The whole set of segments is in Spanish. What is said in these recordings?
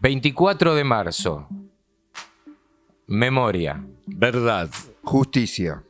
24 de marzo. Memoria. Verdad. Justicia.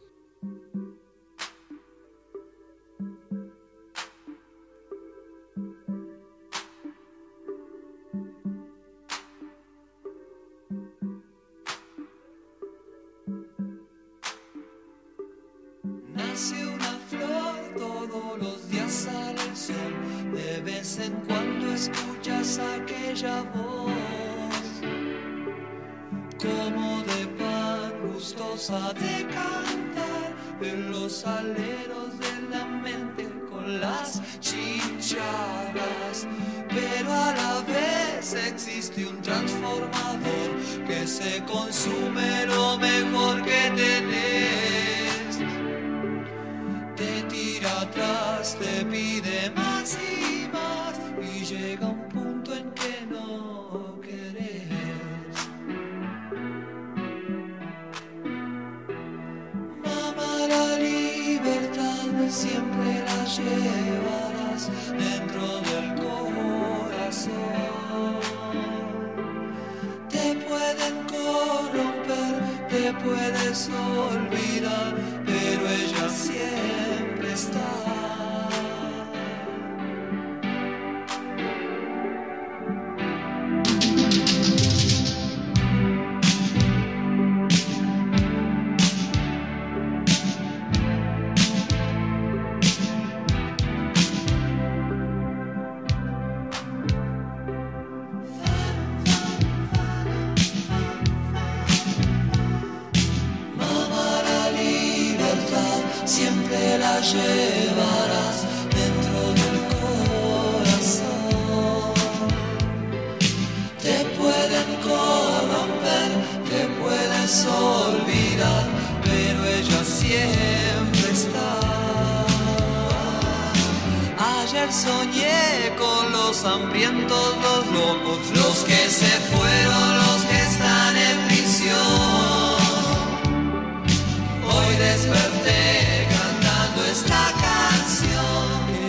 Siempre la llevarás dentro del corazón. Te pueden corromper, te puedes olvidar, pero ella siempre está. Ayer soñé con los hambrientos, los locos, los que se fueron, los que están en prisión. Hoy desperté cantando esta canción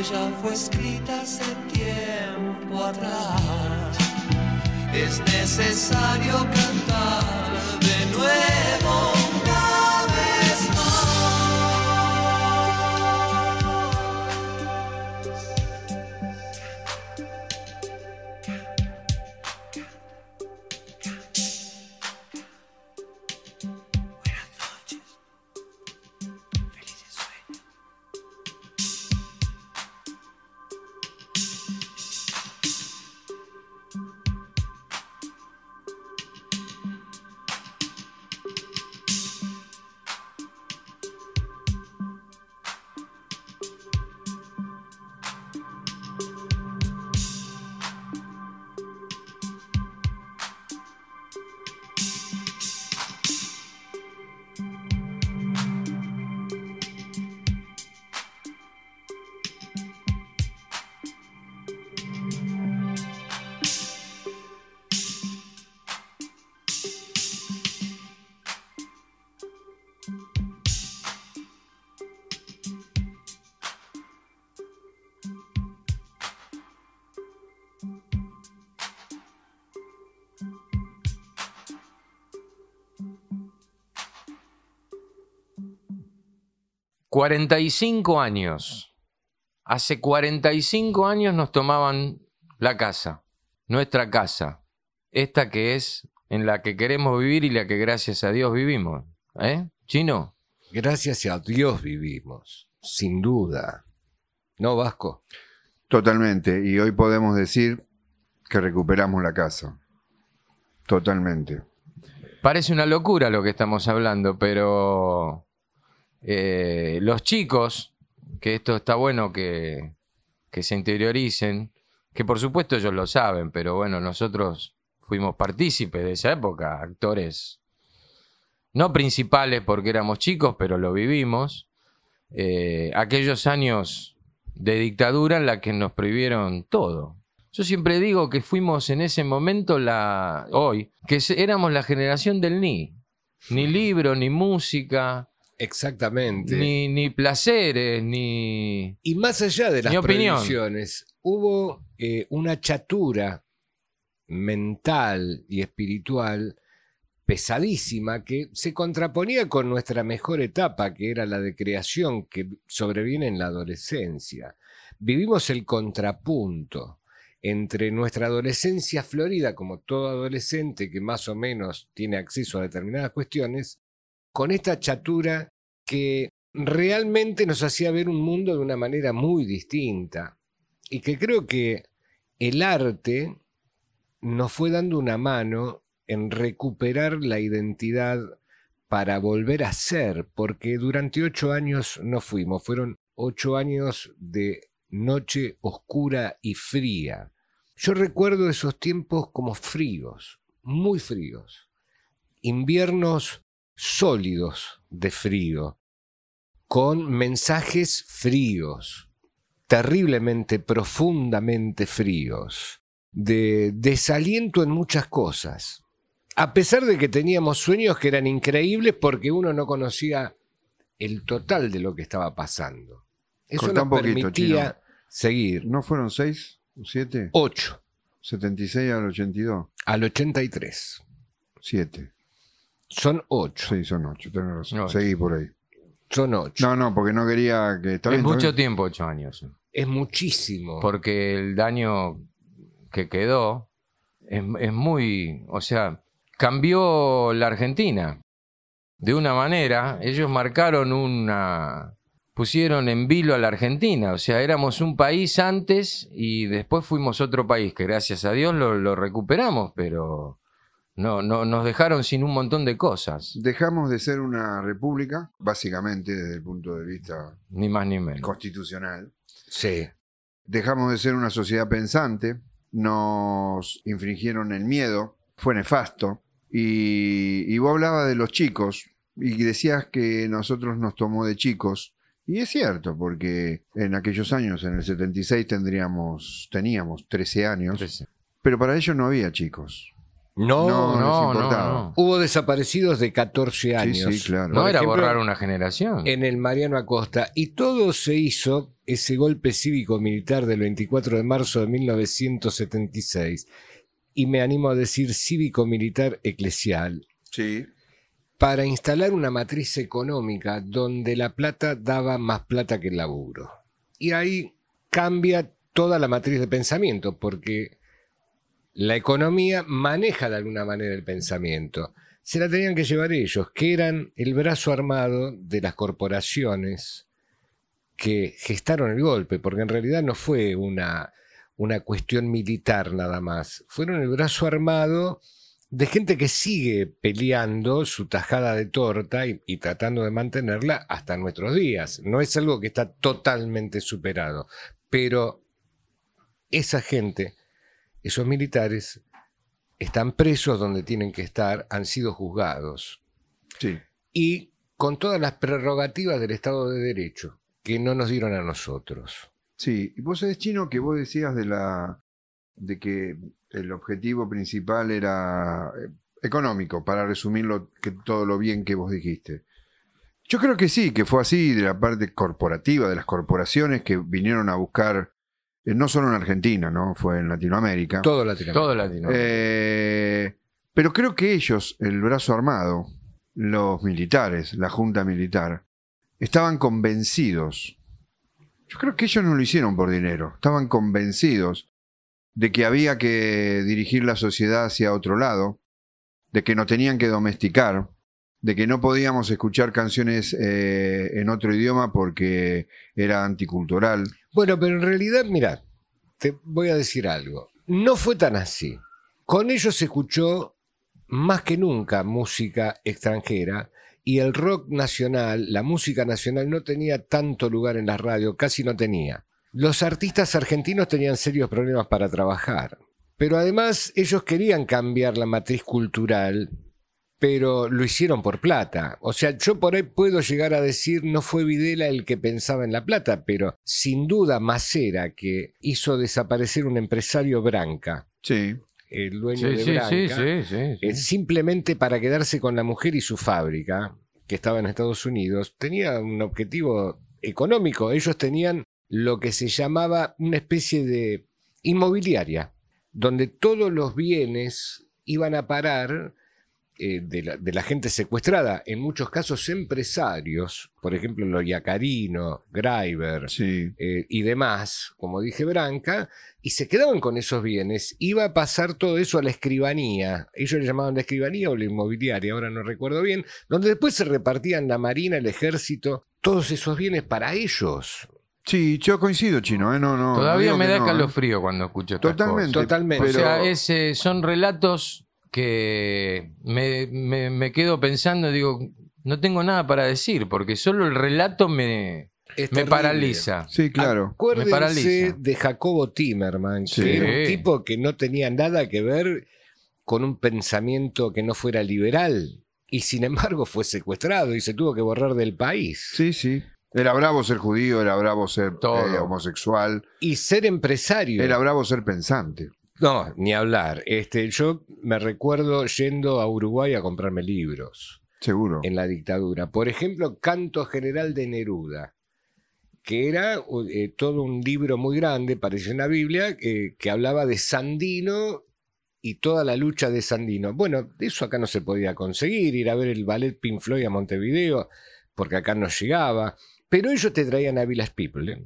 ya fue escrita hace tiempo atrás. Es necesario cantar de nuevo ...45 años... ...hace 45 años nos tomaban la casa... ...nuestra casa... ...esta que es en la que queremos vivir y la que gracias a Dios vivimos... ¿Eh? Chino... Gracias a Dios vivimos, sin duda. ¿No, Vasco? Totalmente. Y hoy podemos decir que recuperamos la casa. Totalmente. Parece una locura lo que estamos hablando, pero eh, los chicos, que esto está bueno que, que se interioricen, que por supuesto ellos lo saben, pero bueno, nosotros fuimos partícipes de esa época, actores no principales porque éramos chicos, pero lo vivimos. Eh, aquellos años de dictadura en la que nos prohibieron todo. Yo siempre digo que fuimos en ese momento la hoy, que éramos la generación del ni. Ni libro, ni música, Exactamente. ni, ni placeres, ni. Y más allá de las prohibiciones, hubo eh, una chatura mental y espiritual pesadísima que se contraponía con nuestra mejor etapa, que era la de creación que sobreviene en la adolescencia. Vivimos el contrapunto entre nuestra adolescencia florida, como todo adolescente que más o menos tiene acceso a determinadas cuestiones, con esta chatura que realmente nos hacía ver un mundo de una manera muy distinta y que creo que el arte nos fue dando una mano en recuperar la identidad para volver a ser, porque durante ocho años no fuimos, fueron ocho años de noche oscura y fría. Yo recuerdo esos tiempos como fríos, muy fríos, inviernos sólidos de frío, con mensajes fríos, terriblemente, profundamente fríos, de desaliento en muchas cosas. A pesar de que teníamos sueños que eran increíbles porque uno no conocía el total de lo que estaba pasando. Eso Cortá nos poquito, permitía Chino. seguir. ¿No fueron seis o siete? Ocho 76 al 82. al 83. Siete. Son ocho. Sí, son ocho, tenés razón. Ocho. Seguí por ahí. Son ocho. No, no, porque no quería que... está es bien, mucho bien. tiempo, ocho años. Es muchísimo. Porque el daño que quedó es, es muy. O sea, cambió la Argentina. De una manera, ellos marcaron una. Pusieron en vilo a la Argentina. O sea, éramos un país antes y después fuimos otro país, que gracias a Dios lo, lo recuperamos, pero no, no, nos dejaron sin un montón de cosas. Dejamos de ser una república, básicamente desde el punto de vista Ni más ni menos. constitucional. Sí. Dejamos de ser una sociedad pensante, nos infringieron el miedo, fue nefasto. Y, y vos hablabas de los chicos y decías que nosotros nos tomó de chicos. Y es cierto, porque en aquellos años, en el 76, tendríamos, teníamos 13 años, Entonces, pero para ellos no había chicos. No, No, no. les no, no, importaba. no. Hubo desaparecidos de 14 Sí, años. sí, claro. No Por era ejemplo, borrar una generación. En el Mariano Acosta. Y todo se hizo, ese golpe cívico-militar del 24 de marzo de 1976. Y me animo a decir cívico-militar eclesial. Sí. Para instalar una matriz económica donde la plata daba más plata que el laburo. Y ahí cambia toda la matriz de pensamiento, porque la economía maneja de alguna manera el pensamiento. Se la tenían que llevar ellos, que eran el brazo armado de las corporaciones que gestaron el golpe, porque en realidad no fue una, una cuestión militar nada más, fueron el brazo armado de gente que sigue peleando su tajada de torta y, y tratando de mantenerla hasta nuestros días. No es algo que está totalmente superado, pero esa gente, esos militares, están presos donde tienen que estar, han sido juzgados Sí. y con todas las prerrogativas del Estado de Derecho que no nos dieron a nosotros. Sí, y vos sabés, Chino, que vos decías de la de que el objetivo principal era eh, económico, para resumirlo que todo lo bien que vos dijiste. Yo creo que sí, que fue así de la parte corporativa, de las corporaciones que vinieron a buscar, no solo en Argentina, ¿no? Fue en Latinoamérica. Todo Latinoamérica. Todo Latinoamérica. Eh, pero creo que ellos, el brazo armado, los militares, la junta militar, estaban convencidos. Yo creo que ellos no lo hicieron por dinero, estaban convencidos de que había que dirigir la sociedad hacia otro lado, de que nos tenían que domesticar, de que no podíamos escuchar canciones eh, en otro idioma porque era anticultural. Bueno, pero en realidad, mira, te voy a decir algo. No fue tan así. Con ellos se escuchó más que nunca música extranjera y el rock nacional, la música nacional no tenía tanto lugar en la radio, casi no tenía. Los artistas argentinos tenían serios problemas para trabajar, pero además ellos querían cambiar la matriz cultural, pero lo hicieron por plata. O sea, yo por ahí puedo llegar a decir no fue Videla el que pensaba en la plata, pero sin duda Macera, que hizo desaparecer un empresario Branca, Sí, el dueño Sí, de sí, Branca, sí, sí, sí, sí. eh, simplemente para quedarse con la mujer y su fábrica, que estaba en Estados Unidos, tenía un objetivo económico. Ellos tenían lo que se llamaba una especie de inmobiliaria. donde todos los bienes iban a parar eh, de, la, de la gente secuestrada, en muchos casos empresarios, por ejemplo, los Yacarino, Greiber Sí. eh, y demás, como dije Branca, y se quedaban con esos bienes. Iba a pasar todo eso a la escribanía. Ellos le llamaban la escribanía o la inmobiliaria, ahora no recuerdo bien, donde después se repartían la marina, el ejército, todos esos bienes para ellos. Sí, yo coincido, chino, ¿eh? No, no. no Todavía me da no, ¿eh? calofrío cuando escucho estas Totalmente. cosas. Totalmente. O Pero- sea, es, son relatos que me, me- me quedo pensando, digo, no tengo nada para decir, porque solo el relato me, me paraliza. Sí, claro. Me Acuérdense paraliza. de Jacobo Timerman, Sí. que era un tipo que no tenía nada que ver con un pensamiento que no fuera liberal. Y sin embargo fue secuestrado y se tuvo que borrar del país. Sí, sí. Era bravo ser judío, era bravo ser Todo. eh, homosexual, Y ser empresario. era bravo ser pensante. No, ni hablar. Este, yo me recuerdo yendo a Uruguay a comprarme libros Seguro. en la dictadura. Por ejemplo, Canto General de Neruda, que era eh, todo un libro muy grande, parecía una Biblia, eh, que hablaba de Sandino y toda la lucha de Sandino. Bueno, eso acá no se podía conseguir, ir a ver el ballet Pink Floyd a Montevideo, porque acá no llegaba. Pero ellos te traían a Village People. ¿eh?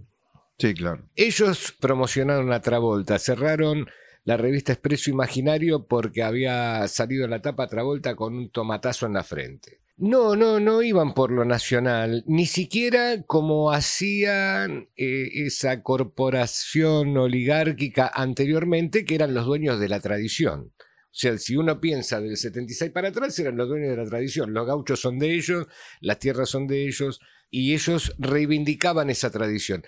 Sí, claro. Ellos promocionaron a Travolta, cerraron la revista Expreso Imaginario porque había salido la tapa Travolta con un tomatazo en la frente. No, no, no iban por lo nacional, ni siquiera como hacían eh, esa corporación oligárquica anteriormente, que eran los dueños de la tradición. O sea, si uno piensa del 76 para atrás, eran los dueños de la tradición. Los gauchos son de ellos, las tierras son de ellos, y ellos reivindicaban esa tradición.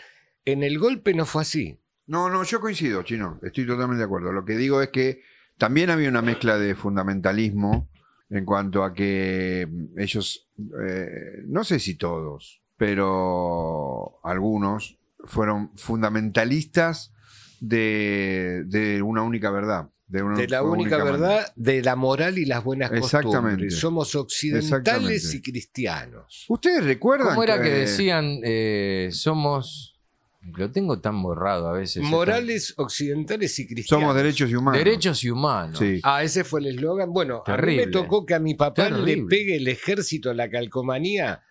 En el golpe no fue así. No, no, yo coincido, chino. Estoy totalmente de acuerdo. Lo que digo es que también había una mezcla de fundamentalismo en cuanto a que ellos, eh, no sé si todos, pero algunos fueron fundamentalistas de, de una única verdad. De, una De la única verdad, de la moral y las buenas Exactamente. costumbres. Somos occidentales Exactamente. y cristianos. ¿Ustedes recuerdan? ¿Cómo era que decían, eh, somos... Lo tengo tan borrado a veces. Morales occidentales y cristianos. Somos derechos y humanos. Derechos y humanos. Sí. Ah, ese fue el eslogan. Bueno, a mí me tocó que a mi papá le pegue el ejército la calcomanía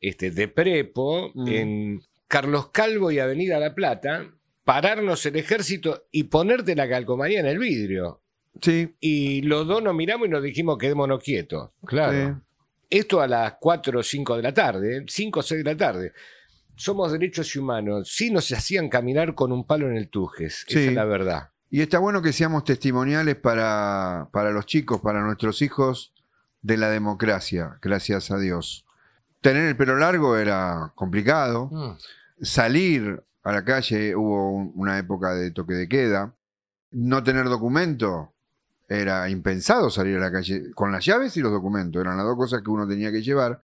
este, de Prepo Mm. en Carlos Calvo y Avenida La Plata, pararnos el ejército y ponerte la calcomanía en el vidrio. Sí, Y los dos nos miramos y nos dijimos quedémonos quietos. Claro. Esto a las 4 o 5 de la tarde, 5 o 6 de la tarde. Somos derechos humanos. Sí nos hacían caminar con un palo en el tujes. Sí. Esa es la verdad. Y está bueno que seamos testimoniales para, para los chicos, para nuestros hijos de la democracia, gracias a Dios. Tener el pelo largo era complicado. Mm. Salir a la calle, hubo un- una época de toque de queda. No tener documento era impensado salir a la calle con las llaves y los documentos. Eran las dos cosas que uno tenía que llevar.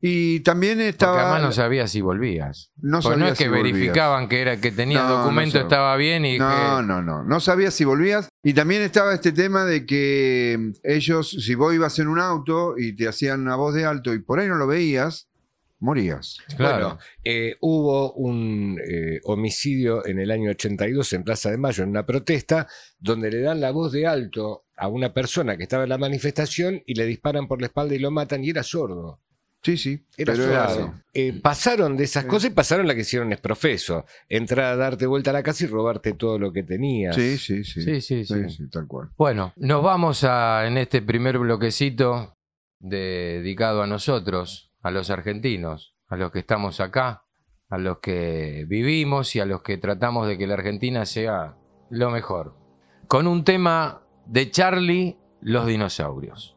Y también Porque estaba. además no sabías si volvías. no Porque no sabía es que si volvías. verificaban que era que tenías No, documento, sabía. estaba bien y No, que... no, no. No sabías si volvías. Y también estaba este tema de que mm, ellos, si vos ibas en un auto y te hacían una voz de alto y por ahí no lo veías, morías. Claro. Bueno, eh, hubo un eh, homicidio en el año 82 en Plaza de Mayo, en una protesta, donde le dan la voz de alto a una persona que estaba en la manifestación y le disparan por la espalda y lo matan y era sordo. Sí, sí. Era pero sordo. era así. Eh, pasaron de esas cosas y pasaron la que hicieron es profeso. Entrar a darte vuelta a la casa y robarte todo lo que tenías. Sí, sí, sí. Sí, sí, sí. sí, tal cual. Bueno, nos vamos a, en este primer bloquecito dedicado a nosotros, a los argentinos, a los que estamos acá, a los que vivimos y a los que tratamos de que la Argentina sea lo mejor. Con un tema de Charlie, los dinosaurios.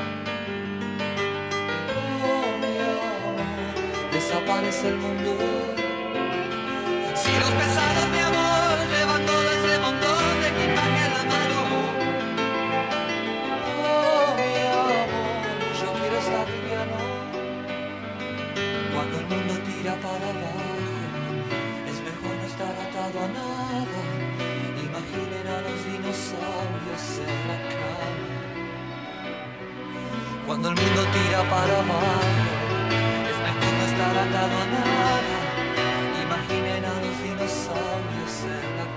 Desaparece el mundo. Si los pesados, mi amor, llevan todo ese montón de equipaje en la mano. Oh, mi amor, yo quiero estar liviano. Cuando el mundo tira para abajo, es mejor no estar atado a nada. Imaginen a los dinosaurios en la cama. Cuando el mundo tira para abajo, es Imaginen a los dinosaurios en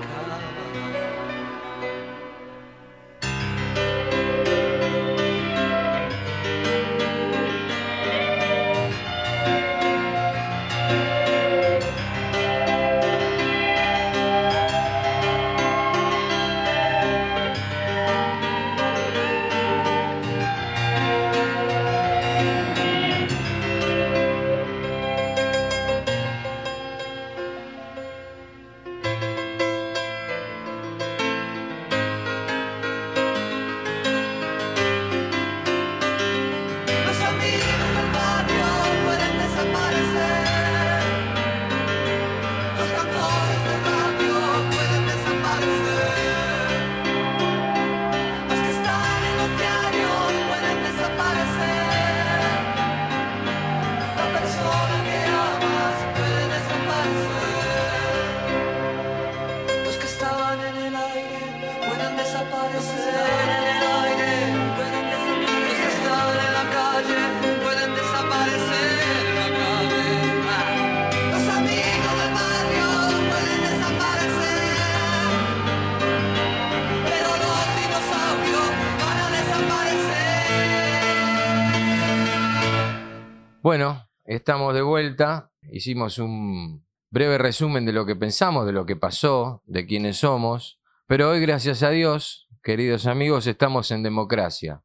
Bueno, estamos de vuelta. Hicimos un breve resumen de lo que pensamos, de lo que pasó, de quiénes somos. Pero hoy, gracias a Dios, queridos amigos, estamos en democracia,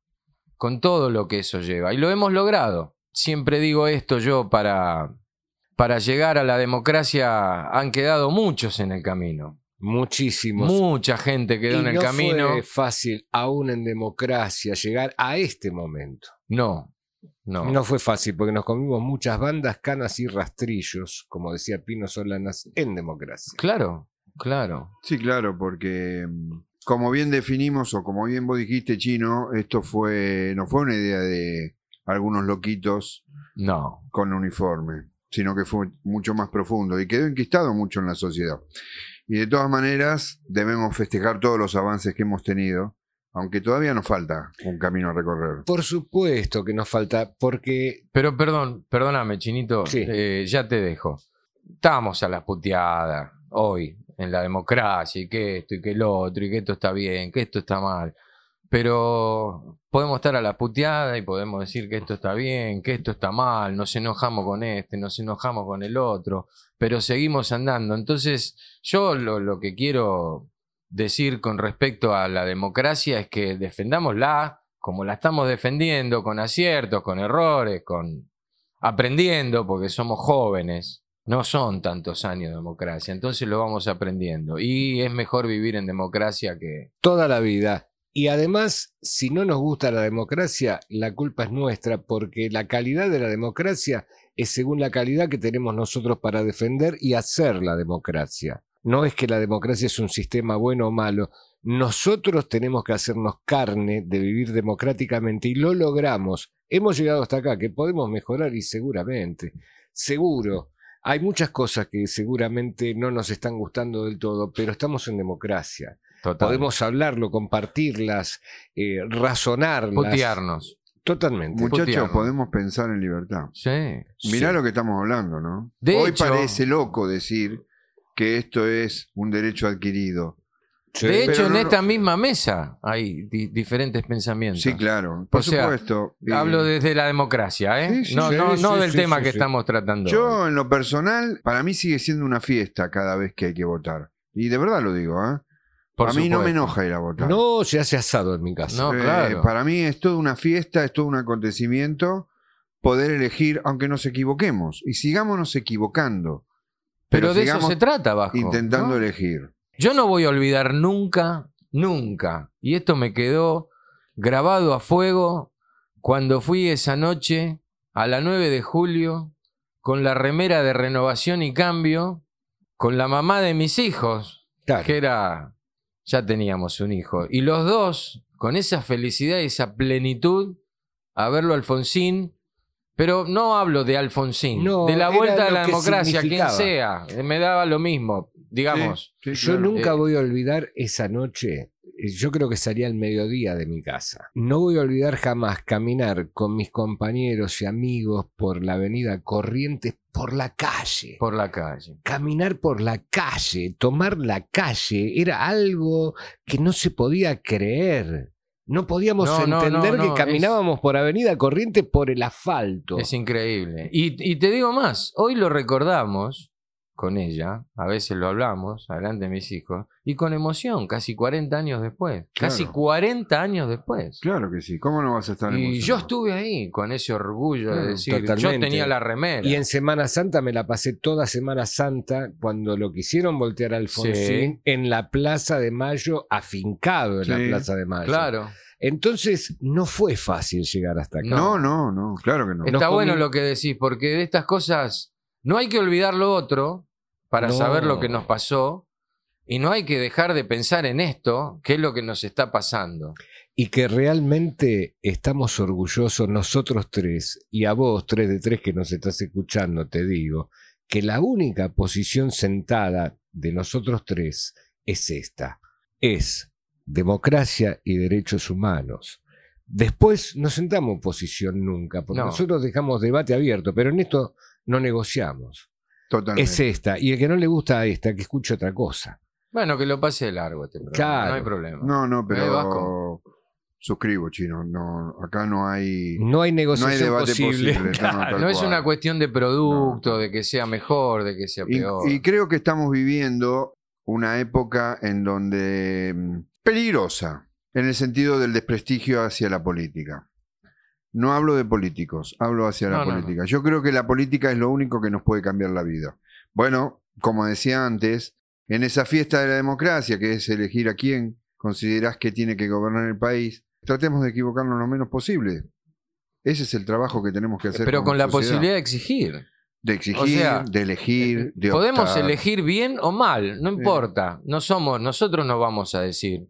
con todo lo que eso lleva. Y lo hemos logrado. Siempre digo esto yo para, para llegar a la democracia han quedado muchos en el camino. Muchísimos. Mucha gente quedó Y en el no camino. Fue fácil, aún en democracia, llegar a este momento. No, no. No. fue fácil porque nos comimos muchas bandas, canas y rastrillos, como decía Pino Solanas, en democracia. Claro, claro. Sí, claro, porque mm, como bien definimos o como bien vos dijiste, Chino, esto fue no fue una idea de algunos loquitos No. con uniforme, sino que fue mucho más profundo y quedó enquistado mucho en la sociedad. Y de todas maneras, debemos festejar todos los avances que hemos tenido, aunque todavía nos falta un camino a recorrer. Por supuesto que nos falta, porque Pero perdón, perdóname, Chinito, Sí. eh, ya te dejo. Estamos a las puteadas hoy en la democracia y que esto y que lo otro y que esto está bien, que esto está mal. Pero podemos estar a la puteada y podemos decir que esto está bien, que esto está mal, nos enojamos con este, nos enojamos con el otro, pero seguimos andando. Entonces, yo lo, lo que quiero decir con respecto a la democracia es que defendámosla como la estamos defendiendo, con aciertos, con errores, con aprendiendo, porque somos jóvenes. No son tantos años de democracia, entonces lo vamos aprendiendo. Y es mejor vivir en democracia que... toda la vida. Y además, si no nos gusta la democracia, la culpa es nuestra, porque la calidad de la democracia es según la calidad que tenemos nosotros para defender y hacer la democracia. No es que la democracia es un sistema bueno o malo. Nosotros tenemos que hacernos carne de vivir democráticamente y lo logramos. Hemos llegado hasta acá, que podemos mejorar y seguramente, seguro. Hay muchas cosas que seguramente no nos están gustando del todo, pero estamos en democracia. Total. Podemos hablarlo, compartirlas, eh, razonarlas. putearnos. Totalmente. Muchachos, putearnos. podemos pensar en libertad. Sí. Mirá Sí. lo que estamos hablando, ¿no? De Hoy hecho- parece loco decir que esto es un derecho adquirido. Sí. De hecho, en no- esta misma mesa hay di- diferentes pensamientos. Sí, claro, por O sea, supuesto. Y Hablo desde la democracia, ¿eh? Sí, sí, no sí, no, sí, no del sí, tema sí, que sí. estamos tratando. Yo, en lo personal, para mí sigue siendo una fiesta cada vez que hay que votar. Y de verdad lo digo, ¿eh? Por a mí no me enoja ir a votar. No se hace asado en mi casa. No, Eh, claro. Para mí es toda una fiesta, es todo un acontecimiento poder elegir, aunque nos equivoquemos. Y sigámonos equivocando. Pero de eso se trata, Vasco. Intentando ¿no? elegir. Yo no voy a olvidar nunca, nunca, y esto me quedó grabado a fuego cuando fui esa noche a la 9 de julio con la remera de renovación y cambio, con la mamá de mis hijos, Claro. que era, ya teníamos un hijo, y los dos con esa felicidad y esa plenitud a verlo a Alfonsín. Pero no hablo de Alfonsín, No, de la vuelta a la democracia, quien sea, me daba lo mismo, digamos. Sí, sí, Yo claro. nunca Eh, voy a olvidar esa noche. eh, Yo creo que salía al mediodía de mi casa. No voy a olvidar jamás caminar con mis compañeros y amigos por la avenida Corrientes, por la calle. por la calle. Caminar por la calle, tomar la calle, era algo que no se podía creer. No podíamos No, entender no, que caminábamos por Avenida Corrientes por el asfalto. Es increíble. Y, y te digo más, hoy lo recordamos con ella, a veces lo hablamos, adelante de mis hijos, y con emoción, casi 40 años después. Casi Claro. 40 años después. Claro que sí. ¿Cómo no vas a estar Y emocionado? yo estuve ahí con ese orgullo de decir, yo totalmente. tenía la remera. Y en Semana Santa me la pasé toda Semana Santa cuando lo quisieron voltear a Alfonsín Sí. en la Plaza de Mayo, afincado en la Plaza de Mayo. Claro. Entonces no fue fácil llegar hasta acá. No, no, no, claro que no. Nos Está bueno lo que decís, porque de estas cosas no hay que olvidar lo otro para No. saber lo que nos pasó. Y no hay que dejar de pensar en esto, que es lo que nos está pasando. Y que realmente estamos orgullosos nosotros tres, y a vos, tres de tres que nos estás escuchando, te digo, que la única posición sentada de nosotros tres es esta. Es democracia y derechos humanos. Después no sentamos en posición nunca, porque No. nosotros dejamos debate abierto, pero en esto no negociamos. Totalmente. Es esta, y el que no le gusta a esta, que escuche otra cosa. Bueno, que lo pase de largo este programa, Claro. no hay problema. No, no, Eh, pero Vasco. suscribo, chino. No, acá no hay. No hay No hay negociación debate posible. posible. Claro. no, tal No es cual. una cuestión de producto, de que sea mejor, de que sea Y, peor. y creo que estamos viviendo una época en donde mm, peligrosa, en el sentido del desprestigio hacia la política. No hablo de políticos, hablo hacia la No, no, política. Yo creo que la política es lo único que nos puede cambiar la vida. Bueno, como decía antes, en esa fiesta de la democracia, que es elegir a quién considerás que tiene que gobernar el país, tratemos de equivocarnos lo menos posible. Ese es el trabajo que tenemos que hacer. Pero con la sociedad. posibilidad de exigir. de exigir, o sea, de elegir, de Podemos optar. elegir bien o mal, no importa. No somos, nosotros no vamos a decir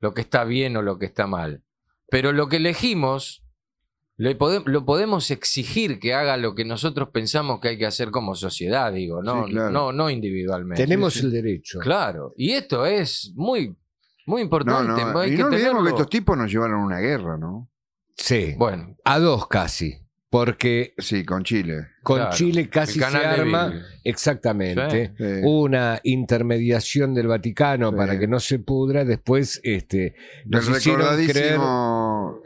lo que está bien o lo que está mal. Pero lo que elegimos, le pode- lo podemos exigir que haga lo que nosotros pensamos que hay que hacer como sociedad, digo, no, Sí, claro. no, no individualmente. Tenemos Sí, sí. el derecho. Claro, y esto es muy, muy No, importante. no, hay y que no olvidemos tenerlo. que estos tipos nos llevaron a una guerra, ¿no? Sí. Bueno, A dos casi. Porque Sí, con Chile. con Claro, Chile casi se arma. Exactamente. Sí. Una intermediación del Vaticano Sí. para que no se pudra. Después este, nos hicieron creer.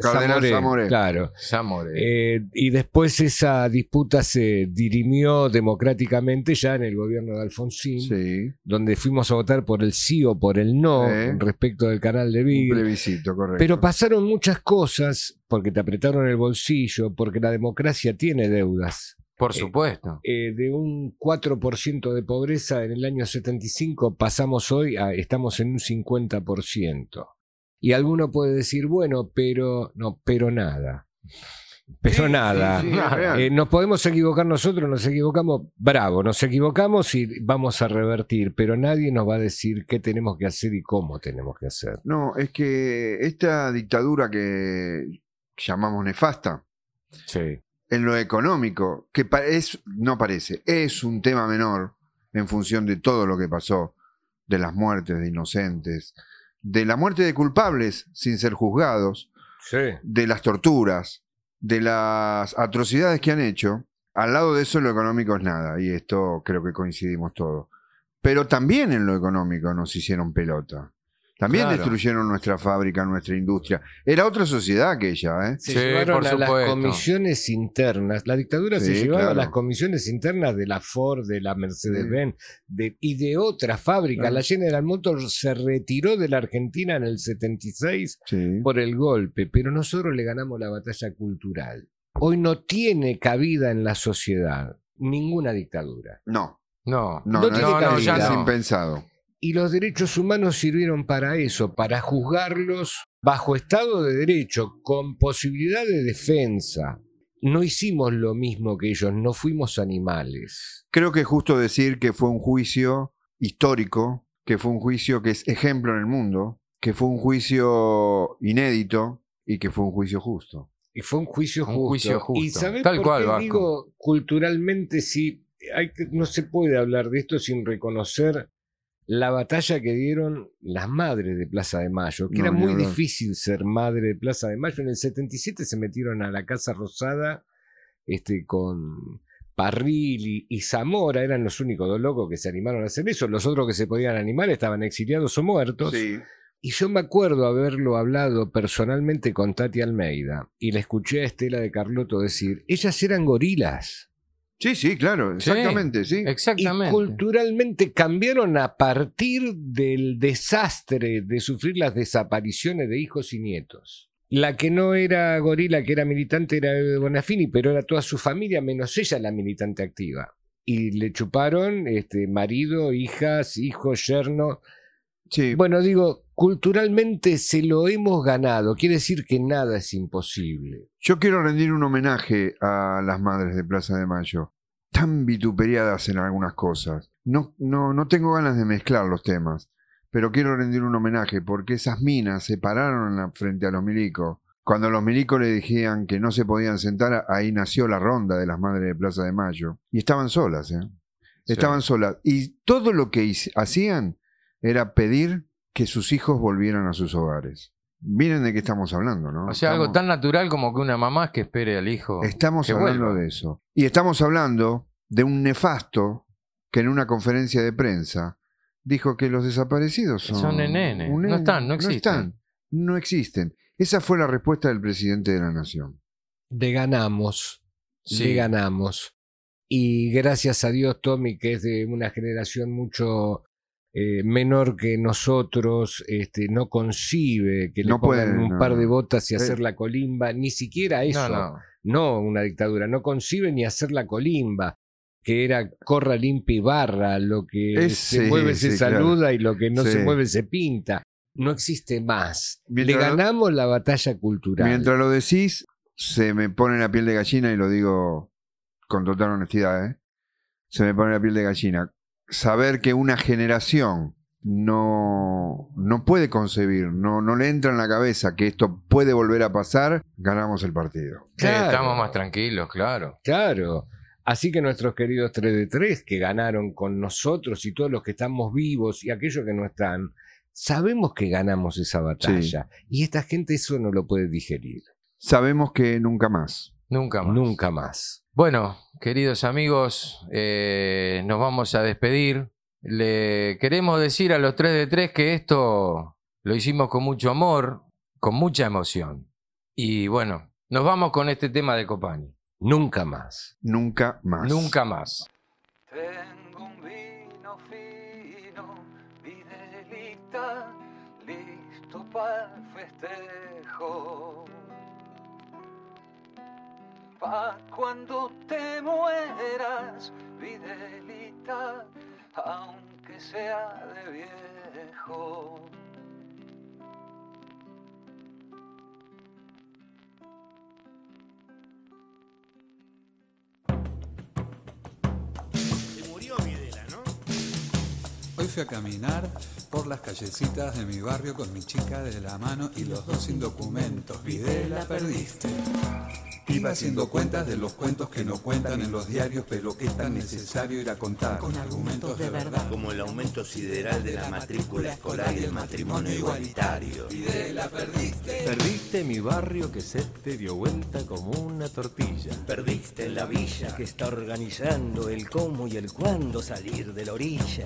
Cardenal Zamoré. Claro. Zamore. Eh, y después esa disputa se dirimió democráticamente ya en el gobierno de Alfonsín, Sí, donde fuimos a votar por el sí o por el no respecto del canal de un Beagle. plebiscito, correcto. Pero pasaron muchas cosas porque te apretaron el bolsillo, porque la democracia tiene deudas. Por supuesto. Eh, de un 4% de pobreza en el año 75 pasamos hoy a estamos en un 50%. Y alguno puede decir, bueno, pero no, pero nada. Pero Sí, nada. sí, sí, es Nada. real. Eh, nos podemos equivocar nosotros, nos equivocamos, bravo, nos equivocamos y vamos a revertir, pero nadie nos va a decir qué tenemos que hacer y cómo tenemos que hacer. No, es que esta dictadura que llamamos nefasta, Sí. en lo económico, que es, no parece, es un tema menor en función de todo lo que pasó, de las muertes de inocentes, de la muerte de culpables sin ser juzgados, de las torturas, de las atrocidades que han hecho, al lado de eso lo económico es nada, y esto creo que coincidimos todos. Pero también en lo económico nos hicieron pelota. También Claro. destruyeron nuestra fábrica, nuestra industria. Era otra sociedad aquella, ¿eh? Se Sí, llevaron por a las comisiones internas. La dictadura se Sí, llevaba a las comisiones internas de la Ford, de la Mercedes-Benz de, y de otras fábricas. Claro. La General Motors se retiró de la Argentina en el 76 Sí. por el golpe, pero nosotros le ganamos la batalla cultural. Hoy no tiene cabida en la sociedad ninguna dictadura. No, No, no, No no, tiene no, ya es no. Y los derechos humanos sirvieron para eso, para juzgarlos bajo Estado de Derecho, con posibilidad de defensa. No hicimos lo mismo que ellos, no fuimos animales. Creo que es justo decir que fue un juicio histórico, que fue un juicio que es ejemplo en el mundo, que fue un juicio inédito y que fue un juicio justo. Y fue un juicio Un justo. juicio justo. ¿Y sabés Tal por cual, qué Vasco. digo culturalmente sí? Hay que- no se puede hablar de esto sin reconocer la batalla que dieron las madres de Plaza de Mayo, que No, era muy difícil ser madre de Plaza de Mayo. En el 77 se metieron a la Casa Rosada este, con Parril y, y Zamora, eran los únicos dos locos que se animaron a hacer eso. Los otros que se podían animar estaban exiliados o muertos. Y yo me acuerdo haberlo hablado personalmente con Tati Almeida y le escuché a Estela de Carlotto decir, ellas eran gorilas. Sí, sí, claro, Sí. exactamente, sí. Y exactamente. culturalmente cambiaron a partir del desastre de sufrir las desapariciones de hijos y nietos. La que no era gorila, que era militante, era Bonafini, pero era toda su familia, menos ella la militante activa. Y le chuparon este, marido, hijas, hijos, yerno. Sí, Bueno, digo, culturalmente se lo hemos ganado. Quiere decir que nada es imposible. Yo quiero rendir un homenaje a las madres de Plaza de Mayo, tan vituperiadas en algunas cosas. No, no, no tengo ganas de mezclar los temas, pero quiero rendir un homenaje porque esas minas se pararon frente a los milicos. Cuando los milicos le dijeron que no se podían sentar, ahí nació la ronda de las madres de Plaza de Mayo. Y estaban solas, ¿eh? Estaban solas. Y todo lo que hacían era pedir que sus hijos volvieran a sus hogares. Miren de qué estamos hablando, ¿no? O sea, algo tan natural como que una mamá que espere al hijo. Estamos que hablando vuelva. de eso. Y estamos hablando de un nefasto que en una conferencia de prensa dijo que los desaparecidos son, Son nenes. un No nene. están, no existen. están, no existen. Esa fue la respuesta del presidente de la nación. De ganamos. Sí. le ganamos. Y gracias a Dios, Tommy, que es de una generación mucho eh, menor que nosotros, este, no concibe que le No pongan puede, un no, par de botas y Eh. hacer la colimba, ni siquiera eso, No, no, no. una dictadura, no concibe ni hacer la colimba, que era corra, limpia y barra, lo que Es- se sí, mueve se sí, claro. saluda y lo que no se mueve se pinta. No existe más. Mientras Le lo- ganamos la batalla cultural. Mientras lo decís, se me pone la piel de gallina y lo digo con total honestidad, ¿eh? Se me pone la piel de gallina. Saber que una generación no, no puede concebir, no, no le entra en la cabeza que esto puede volver a pasar, ganamos el partido. Sí, Claro. estamos más tranquilos, claro. Claro. Así que nuestros queridos 3 de 3 que ganaron con nosotros y todos los que estamos vivos y aquellos que no están, sabemos que ganamos esa batalla. Y esta gente eso no lo puede digerir. Sabemos que nunca más. Nunca más. Nunca más. Bueno, queridos amigos, eh, nos vamos a despedir. Le queremos decir a los 3 de 3 que esto lo hicimos con mucho amor, con mucha emoción. Y bueno, nos vamos con este tema de Copani. Nunca más. Nunca más. Nunca más. Tengo un vino fino, Videlita, listo para el festejo. Pa' cuando te mueras, Videlita, aunque sea de viejo. Fui a caminar por las callecitas de mi barrio con mi chica de la mano y los dos sin documentos. Videla perdiste. Iba haciendo cuentas de los cuentos que no cuentan en los diarios, pero que es tan necesario ir a contar. Con argumentos de verdad. como el aumento sideral de la matrícula escolar y el matrimonio igualitario. la perdiste. Perdiste mi barrio que se te dio vuelta como una tortilla. Perdiste la villa. Que está organizando el cómo y el cuándo salir de la orilla.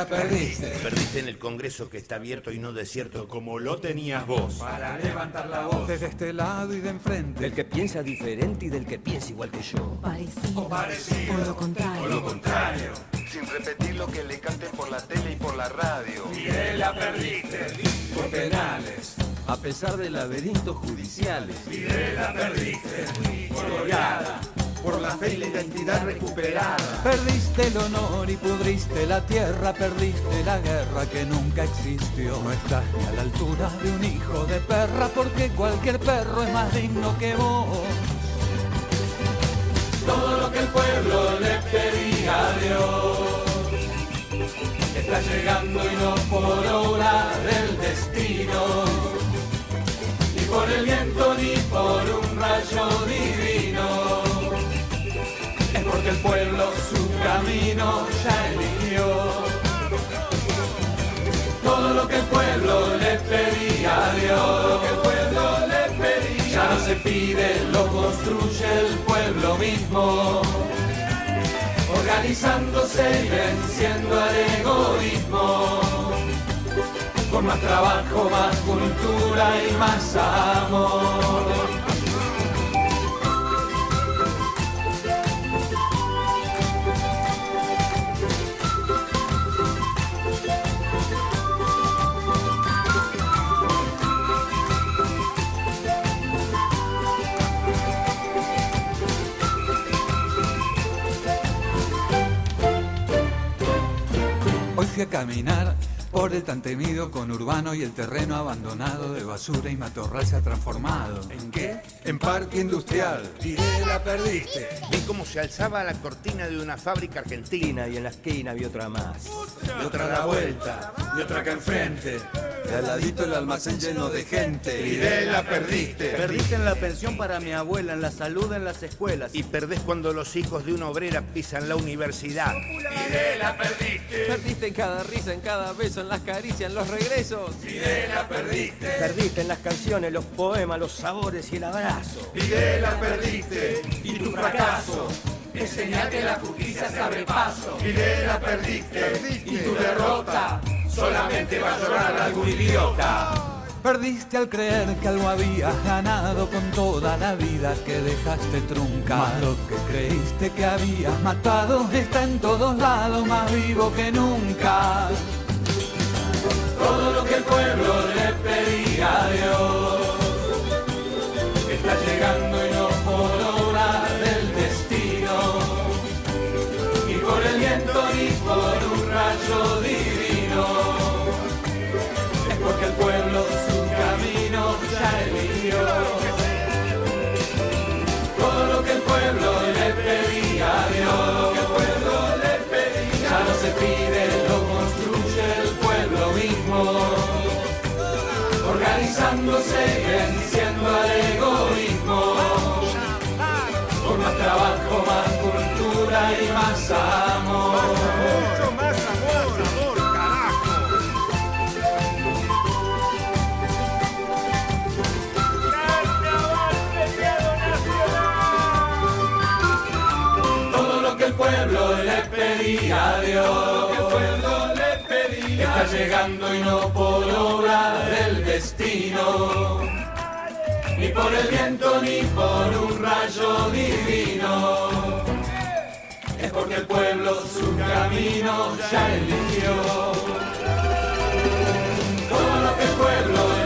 La perdiste. Perdiste en el Congreso que está abierto y no desierto como lo tenías vos. Para levantar la voz. Desde este lado y de enfrente. Del que piensa diferente y del que piensa igual que yo. Parecido. parecido. O lo contrario. contrario. Sin repetir lo que le canten por la tele y por la radio. la perdiste. Por penales. A pesar de laberintos judiciales. la perdiste. Por goleada. Por la fe y la identidad recuperada. Perdiste el honor y pudriste la tierra, perdiste la guerra que nunca existió. No estás ni a la altura de un hijo de perra, porque cualquier perro es más digno que vos. Todo lo que el pueblo le pedía a Dios está llegando y no por obra del pide, lo construye el pueblo mismo. Organizándose y venciendo al egoísmo. Con más trabajo, más cultura y más amor. A caminar por el tan temido conurbano y el terreno abandonado de basura y matorral se ha transformado. ¿En qué? En parque industrial. Y la perdiste. Vi cómo se alzaba la cortina de una fábrica argentina. Y en la esquina había otra más. Y otra a la vuelta, y otra acá enfrente. Y al ladito el almacén lleno de gente. Y de la perdiste. Perdiste en la pensión para mi abuela, en la salud, en las escuelas. Y perdés cuando los hijos de una obrera pisan la universidad. Y de la perdiste. Perdiste en cada risa, en cada beso, en las caricias, en los regresos. Y de la perdiste. Perdiste en las canciones, los poemas, los sabores y el abrazo. Y de la perdiste. Y tu fracaso. Es señal que la justicia se abre paso. Y de la perdiste. Y tu derrota solamente va a llorar algún idiota. Perdiste al creer que algo habías ganado con toda la vida que dejaste trunca. Más lo que creíste que habías matado está en todos lados más vivo que nunca. Todo lo que el pueblo le pedía a Dios más amor. Mucho más amor, amor, carajo. Todo lo que el pueblo le pedía a Dios, el pueblo le pedía, está llegando y no por obra del destino, ni por el viento ni por un rayo divino. Porque el pueblo su camino ya eligió. Todo lo que el pueblo